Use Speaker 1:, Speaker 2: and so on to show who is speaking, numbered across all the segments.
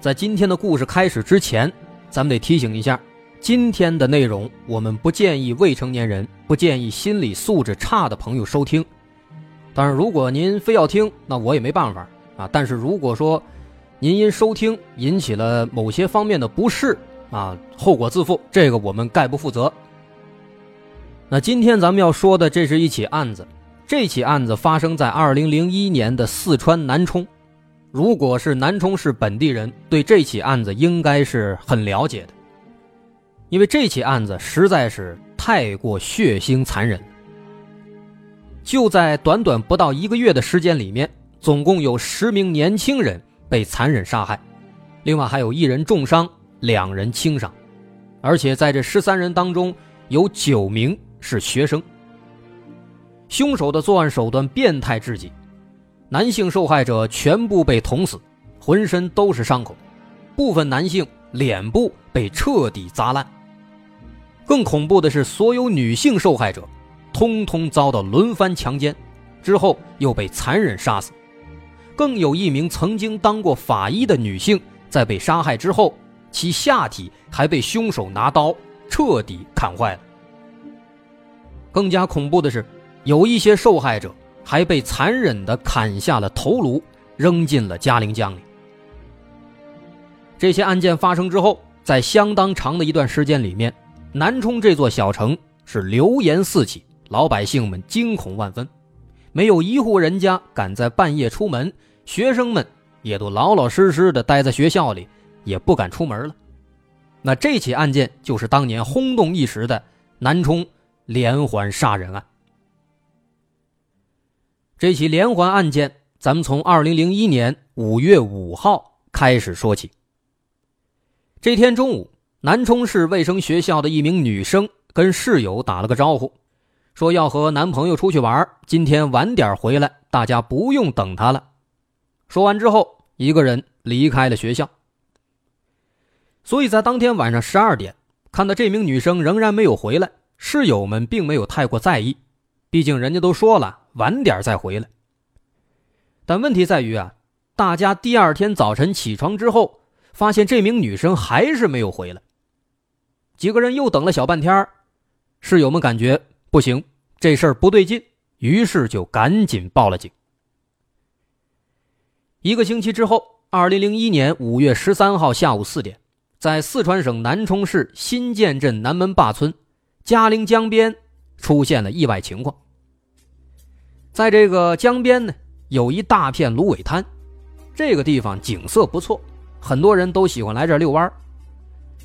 Speaker 1: 在今天的故事开始之前，咱们得提醒一下，今天的内容我们不建议未成年人、不建议心理素质差的朋友收听。当然，如果您非要听，那我也没办法啊。但是如果说您因收听引起了某些方面的不适啊，后果自负，这个我们概不负责。那今天咱们要说的，这是一起案子，这起案子发生在二零零一年的四川南充。如果是南充市本地人，对这起案子应该是很了解的，因为这起案子实在是太过血腥残忍。就在短短不到一个月的时间里面，总共有十名年轻人被残忍杀害，另外还有一人重伤，两人轻伤，而且在这十三人当中，有九名是学生。凶手的作案手段变态至极。男性受害者全部被捅死，浑身都是伤口，部分男性脸部被彻底砸烂。更恐怖的是，所有女性受害者，通通遭到轮番强奸，之后又被残忍杀死。更有一名曾经当过法医的女性，在被杀害之后，其下体还被凶手拿刀彻底砍坏了。更加恐怖的是，有一些受害者。还被残忍地砍下了头颅，扔进了嘉陵江里。这些案件发生之后，在相当长的一段时间里面，南充这座小城是流言四起，老百姓们惊恐万分，没有一户人家敢在半夜出门，学生们也都老老实实的待在学校里，也不敢出门了。那这起案件就是当年轰动一时的南充连环杀人案。这起连环案件，咱们从二零零一年五月五号开始说起。这天中午，南充市卫生学校的一名女生跟室友打了个招呼，说要和男朋友出去玩，今天晚点回来，大家不用等她了。说完之后，一个人离开了学校。所以在当天晚上十二点，看到这名女生仍然没有回来，室友们并没有太过在意，毕竟人家都说了。晚点再回来，但问题在于啊，大家第二天早晨起床之后，发现这名女生还是没有回来。几个人又等了小半天，室友们感觉不行，这事儿不对劲，于是就赶紧报了警。一个星期之后，二零零一年五月十三号下午四点，在四川省南充市新建镇南门坝村嘉陵江边出现了意外情况。在这个江边呢，有一大片芦苇滩，这个地方景色不错，很多人都喜欢来这儿遛弯儿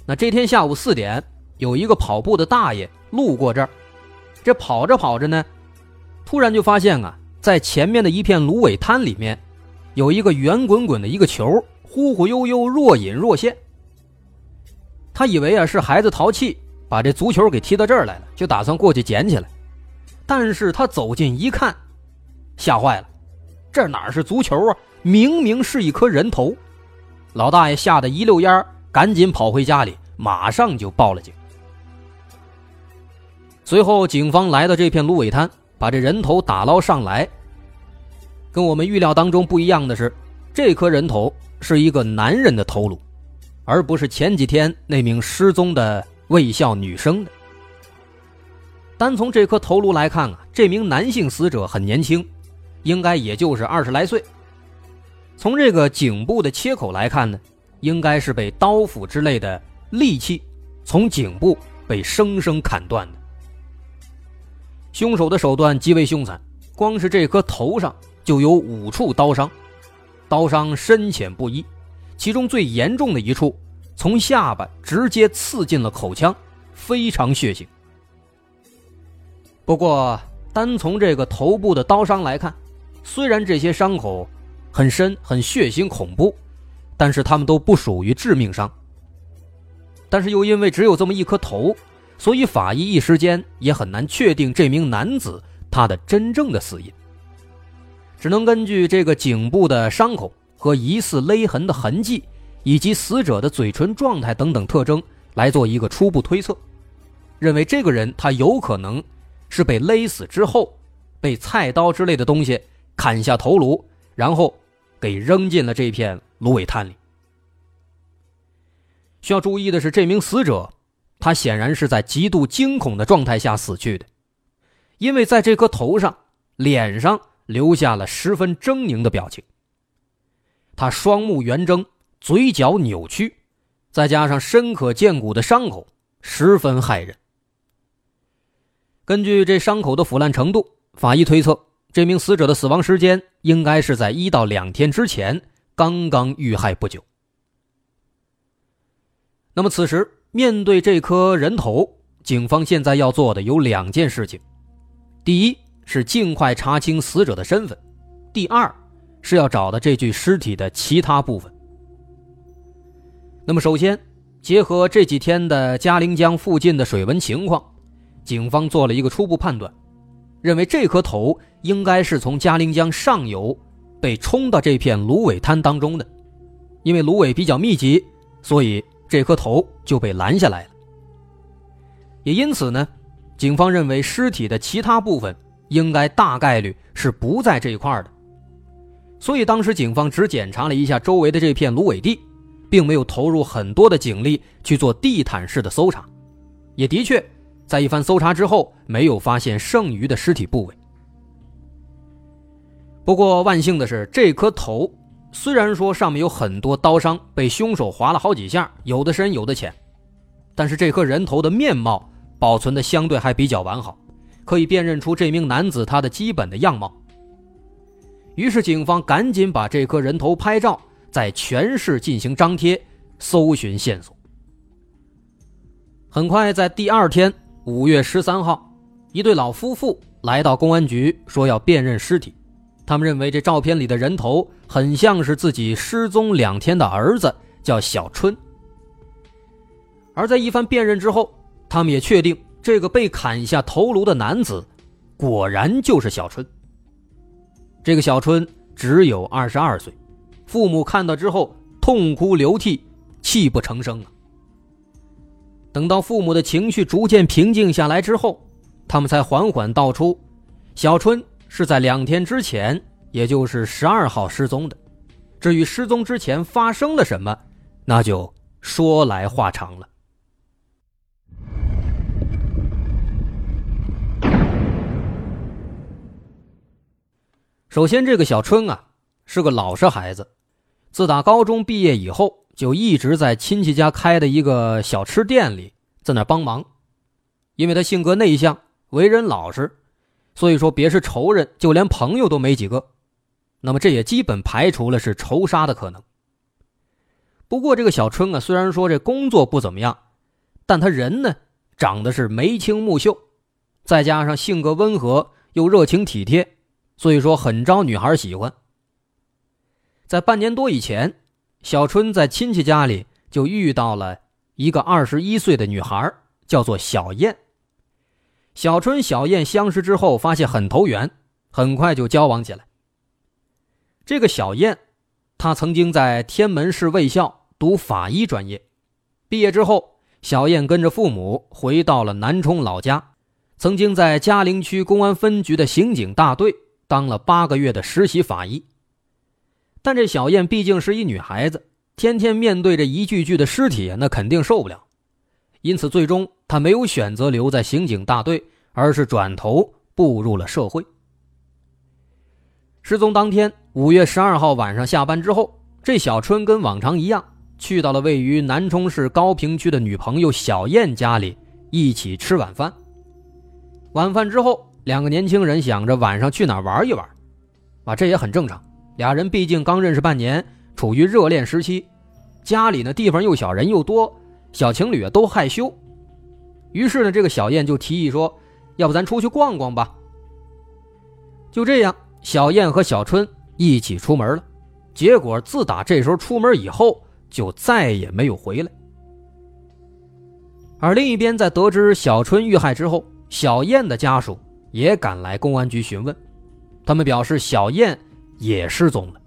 Speaker 1: 那这天下午四点，有一个跑步的大爷路过这儿，这跑着跑着呢，突然就发现啊，在前面的一片芦苇滩里面，有一个圆滚滚的一个球，忽忽悠悠，若隐若现。他以为啊是孩子淘气，把这足球给踢到这儿来了，就打算过去捡起来，但是他走近一看。吓坏了，这哪是足球啊？明明是一颗人头！老大爷吓得一溜烟赶紧跑回家里，马上就报了警。随后，警方来到这片芦苇滩，把这人头打捞上来。跟我们预料当中不一样的是，这颗人头是一个男人的头颅，而不是前几天那名失踪的卫校女生的。单从这颗头颅来看啊，这名男性死者很年轻。应该也就是二十来岁。从这个颈部的切口来看呢，应该是被刀斧之类的利器从颈部被生生砍断的。凶手的手段极为凶残，光是这颗头上就有五处刀伤，刀伤深浅不一，其中最严重的一处从下巴直接刺进了口腔，非常血腥。不过，单从这个头部的刀伤来看，虽然这些伤口很深、很血腥、恐怖，但是他们都不属于致命伤，但是又因为只有这么一颗头，所以法医一时间也很难确定这名男子他的真正的死因，只能根据这个颈部的伤口和疑似勒痕的痕迹，以及死者的嘴唇状态等等特征来做一个初步推测，认为这个人他有可能是被勒死之后，被菜刀之类的东西砍下头颅，然后给扔进了这片芦苇滩里。需要注意的是，这名死者，他显然是在极度惊恐的状态下死去的，因为在这颗头上、脸上留下了十分狰狞的表情。他双目圆睁，嘴角扭曲，再加上深可见骨的伤口，十分骇人。根据这伤口的腐烂程度，法医推测，这名死者的死亡时间应该是在一到两天之前刚刚遇害不久。那么，此时面对这颗人头，警方现在要做的有两件事情：第一是尽快查清死者的身份；第二是要找到这具尸体的其他部分。那么，首先结合这几天的嘉陵江附近的水文情况，警方做了一个初步判断，认为这颗头应该是从嘉陵江上游被冲到这片芦苇滩当中的，因为芦苇比较密集，所以。这颗头就被拦下来了，也因此呢，警方认为尸体的其他部分应该大概率是不在这一块的，所以当时警方只检查了一下周围的这片芦苇地，并没有投入很多的警力去做地毯式的搜查，也的确在一番搜查之后没有发现剩余的尸体部位。不过万幸的是，这颗头。虽然说上面有很多刀伤，被凶手划了好几下，有的深有的浅，但是这颗人头的面貌保存的相对还比较完好，可以辨认出这名男子他的基本的样貌。于是警方赶紧把这颗人头拍照，在全市进行张贴，搜寻线索。很快，在第二天五月十三号，一对老夫妇来到公安局，说要辨认尸体。他们认为这照片里的人头很像是自己失踪两天的儿子，叫小春。而在一番辨认之后，他们也确定这个被砍下头颅的男子，果然就是小春。这个小春只有二十二岁，父母看到之后痛哭流涕，泣不成声啊。等到父母的情绪逐渐平静下来之后，他们才缓缓道出，小春。是在两天之前，也就是十二号失踪的。至于失踪之前发生了什么，那就说来话长了。首先，这个小春啊是个老实孩子，自打高中毕业以后，就一直在亲戚家开的一个小吃店里在那帮忙。因为他性格内向，为人老实。所以说，别是仇人，就连朋友都没几个。那么，这也基本排除了是仇杀的可能。不过，这个小春啊，虽然说这工作不怎么样，但他人呢，长得是眉清目秀，再加上性格温和又热情体贴，所以说很招女孩喜欢。在半年多以前，小春在亲戚家里就遇到了一个二十一岁的女孩，叫做小燕。小春、小燕相识之后，发现很投缘，很快就交往起来。这个小燕，她曾经在天门市卫校读法医专业，毕业之后，小燕跟着父母回到了南充老家，曾经在嘉陵区公安分局的刑警大队当了八个月的实习法医。但这小燕毕竟是一女孩子，天天面对着一具具的尸体，那肯定受不了。因此，最终她没有选择留在刑警大队，而是转头步入了社会。失踪当天，五月十二号晚上下班之后，这小春跟往常一样，去到了位于南充市高坪区的女朋友小燕家里，一起吃晚饭。晚饭之后，两个年轻人想着晚上去哪玩一玩，啊，这也很正常。俩人毕竟刚认识半年，处于热恋时期，家里呢地方又小，人又多。小情侣啊都害羞，于是呢，这个小燕就提议说：“要不咱出去逛逛吧。”就这样，小燕和小春一起出门了。结果自打这时候出门以后，就再也没有回来。而另一边，在得知小春遇害之后，小燕的家属也赶来公安局询问，他们表示小燕也失踪了。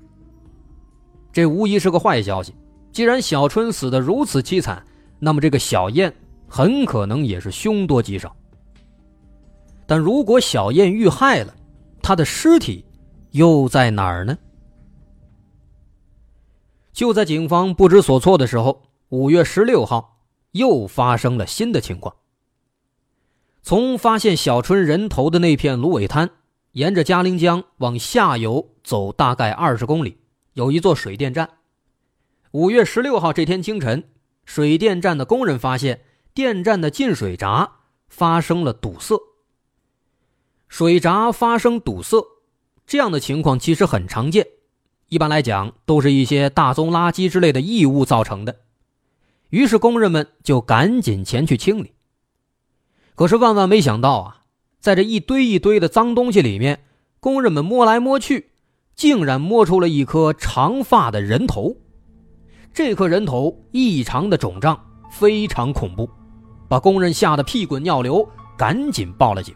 Speaker 1: 这无疑是个坏消息。既然小春死得如此凄惨，那么这个小燕很可能也是凶多吉少。但如果小燕遇害了，她的尸体又在哪儿呢？就在警方不知所措的时候，五月十六号又发生了新的情况。从发现小春人头的那片芦苇滩，沿着嘉陵江往下游走大概二十公里，有一座水电站。五月十六号这天清晨，水电站的工人发现电站的进水闸发生了堵塞。水闸发生堵塞，这样的情况其实很常见，一般来讲都是一些大宗垃圾之类的异物造成的。于是工人们就赶紧前去清理。可是万万没想到啊，在这一堆一堆的脏东西里面，工人们摸来摸去，竟然摸出了一颗长发的人头。这颗人头异常的肿胀，非常恐怖，把工人吓得屁滚尿流，赶紧报了警。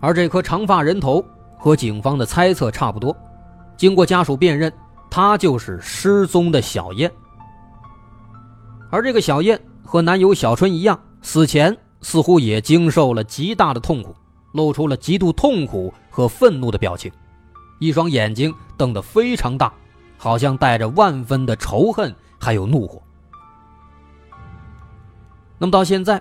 Speaker 1: 而这颗长发人头和警方的猜测差不多，经过家属辨认，他就是失踪的小燕。而这个小燕和男友小春一样，死前似乎也经受了极大的痛苦，露出了极度痛苦和愤怒的表情，一双眼睛瞪得非常大。好像带着万分的仇恨，还有怒火。那么到现在，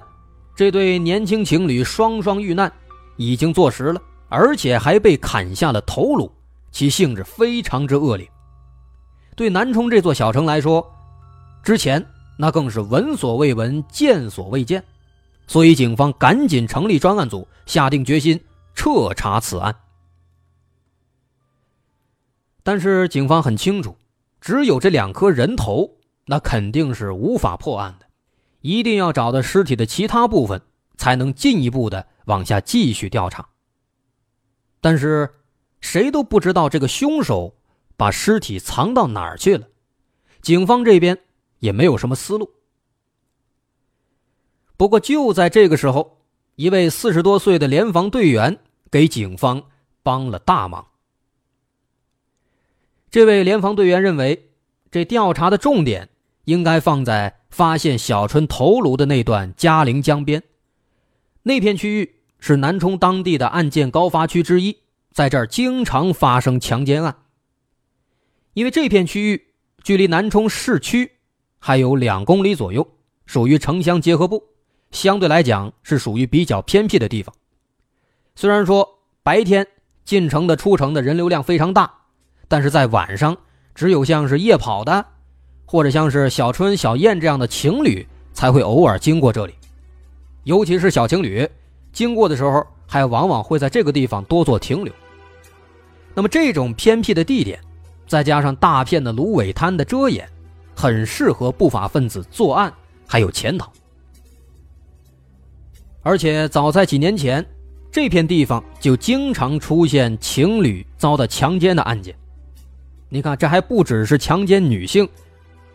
Speaker 1: 这对年轻情侣双双遇难，已经坐实了，而且还被砍下了头颅，其性质非常之恶劣。对南充这座小城来说，之前那更是闻所未闻、见所未见，所以警方赶紧成立专案组，下定决心彻查此案。但是警方很清楚，只有这两颗人头，那肯定是无法破案的，一定要找到尸体的其他部分，才能进一步的往下继续调查。但是，谁都不知道这个凶手把尸体藏到哪儿去了，警方这边也没有什么思路。不过就在这个时候，一位四十多岁的联防队员给警方帮了大忙。这位联防队员认为，这调查的重点应该放在发现小春头颅的那段嘉陵江边。那片区域是南充当地的案件高发区之一，在这儿经常发生强奸案。因为这片区域距离南充市区还有两公里左右，属于城乡结合部，相对来讲是属于比较偏僻的地方。虽然说白天进城的、出城的人流量非常大。但是在晚上，只有像是夜跑的，或者像是小春、小燕这样的情侣才会偶尔经过这里。尤其是小情侣，经过的时候还往往会在这个地方多做停留。那么这种偏僻的地点，再加上大片的芦苇滩的遮掩，很适合不法分子作案还有潜逃。而且早在几年前，这片地方就经常出现情侣遭到强奸的案件。你看，这还不只是强奸女性，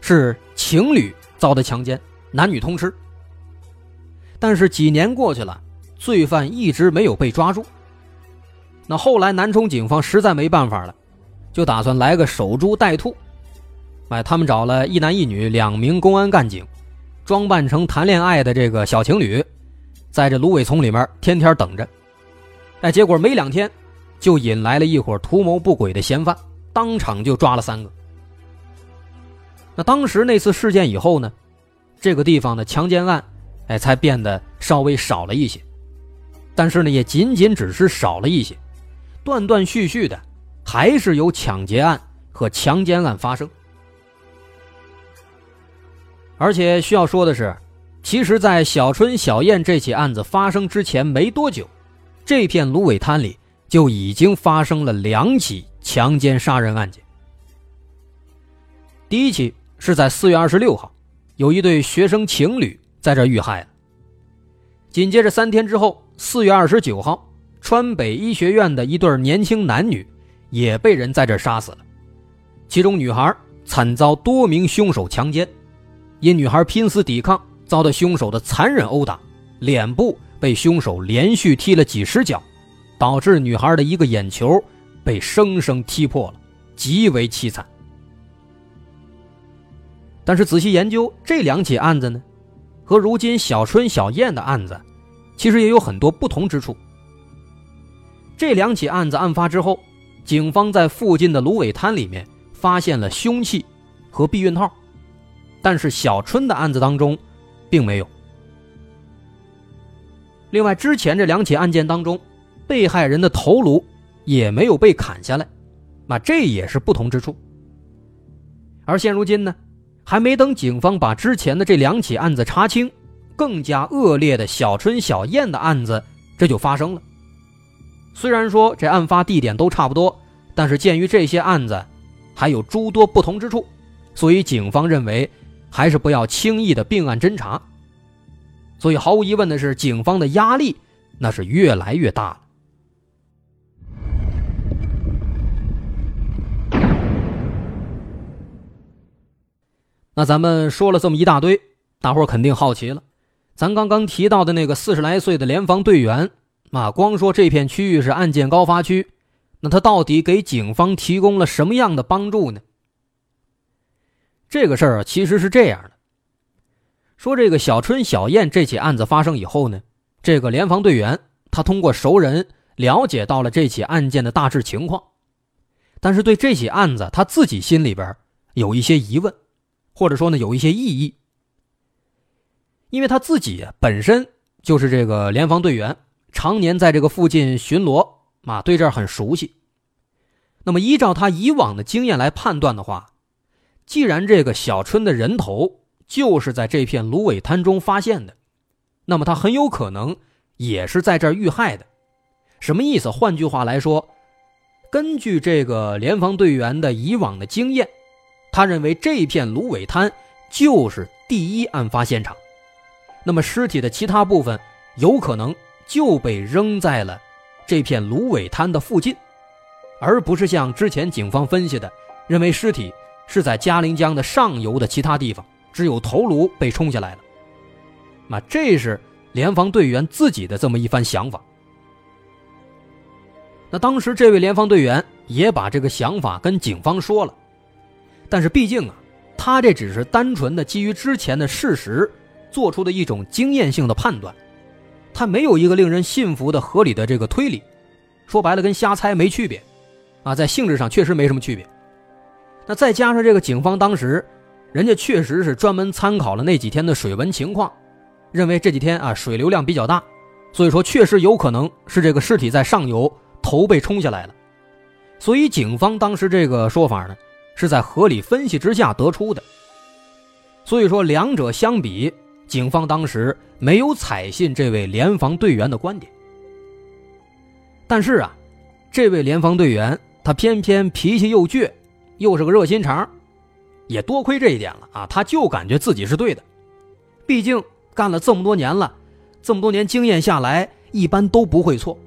Speaker 1: 是情侣遭的强奸，男女通吃。但是几年过去了，罪犯一直没有被抓住。那后来南充警方实在没办法了，就打算来个守株待兔。哎，他们找了一男一女两名公安干警，装扮成谈恋爱的这个小情侣，在这芦苇丛里面天天等着。哎，结果没两天，就引来了一伙图谋不轨的嫌犯。当场就抓了三个。那当时那次事件以后呢，这个地方的强奸案，哎，才变得稍微少了一些。但是呢，也仅仅只是少了一些，断断续续的，还是有抢劫案和强奸案发生。而且需要说的是，其实，在小春、小燕这起案子发生之前没多久，这片芦苇滩里就已经发生了两起。强奸杀人案件，第一起是在四月二十六号，有一对学生情侣在这遇害了。紧接着三天之后，四月二十九号，川北医学院的一对年轻男女也被人在这杀死了，其中女孩惨遭多名凶手强奸，因女孩拼死抵抗，遭到凶手的残忍殴打，脸部被凶手连续踢了几十脚，导致女孩的一个眼球被生生踢破了，极为凄惨。但是仔细研究这两起案子呢，和如今小春小燕的案子，其实也有很多不同之处。这两起案子案发之后，警方在附近的芦苇滩里面发现了凶器和避孕套，但是小春的案子当中，并没有。另外，之前这两起案件当中，被害人的头颅也没有被砍下来，那这也是不同之处。而现如今呢？还没等警方把之前的这两起案子查清，更加恶劣的小春小燕的案子这就发生了。虽然说这案发地点都差不多，但是鉴于这些案子还有诸多不同之处，所以警方认为还是不要轻易的并案侦查。所以毫无疑问的是，警方的压力那是越来越大了。那咱们说了这么一大堆，大伙肯定好奇了。咱刚刚提到的那个四十来岁的联防队员，啊，光说这片区域是案件高发区，那他到底给警方提供了什么样的帮助呢？这个事儿其实是这样的：说这个小春小燕这起案子发生以后呢，这个联防队员他通过熟人了解到了这起案件的大致情况，但是对这起案子他自己心里边有一些疑问。或者说呢，有一些异议，因为他自己本身就是这个联防队员，常年在这个附近巡逻啊，对这儿很熟悉。那么依照他以往的经验来判断的话，既然这个小春的人头就是在这片芦苇滩中发现的，那么他很有可能也是在这儿遇害的。什么意思？换句话来说，根据这个联防队员的以往的经验。他认为这片芦苇滩就是第一案发现场，那么尸体的其他部分有可能就被扔在了这片芦苇滩的附近，而不是像之前警方分析的，认为尸体是在嘉陵江的上游的其他地方，只有头颅被冲下来了。那这是联防队员自己的这么一番想法。那当时这位联防队员也把这个想法跟警方说了。但是毕竟啊，他这只是单纯的基于之前的事实做出的一种经验性的判断，他没有一个令人信服的合理的这个推理，说白了跟瞎猜没区别，啊，在性质上确实没什么区别。那再加上这个警方当时，人家确实是专门参考了那几天的水文情况，认为这几天啊水流量比较大，所以说确实有可能是这个尸体在上游头被冲下来了，所以警方当时这个说法呢。是在合理分析之下得出的，所以说两者相比，警方当时没有采信这位联防队员的观点。但是啊，这位联防队员他偏偏脾气又倔，又是个热心肠，也多亏这一点了啊，他就感觉自己是对的，毕竟干了这么多年了，这么多年经验下来，一般都不会错。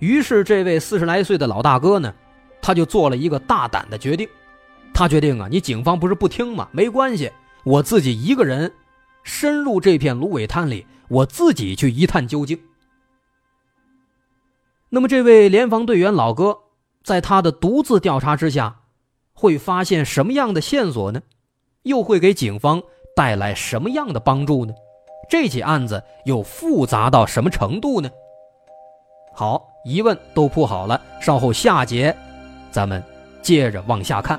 Speaker 1: 于是这位四十来岁的老大哥呢。他就做了一个大胆的决定，他决定啊，你警方不是不听吗？没关系，我自己一个人深入这片芦苇滩里，我自己去一探究竟。那么，这位联防队员老哥在他的独自调查之下，会发现什么样的线索呢？又会给警方带来什么样的帮助呢？这起案子又复杂到什么程度呢？好，疑问都铺好了，稍后下节。咱们接着往下看。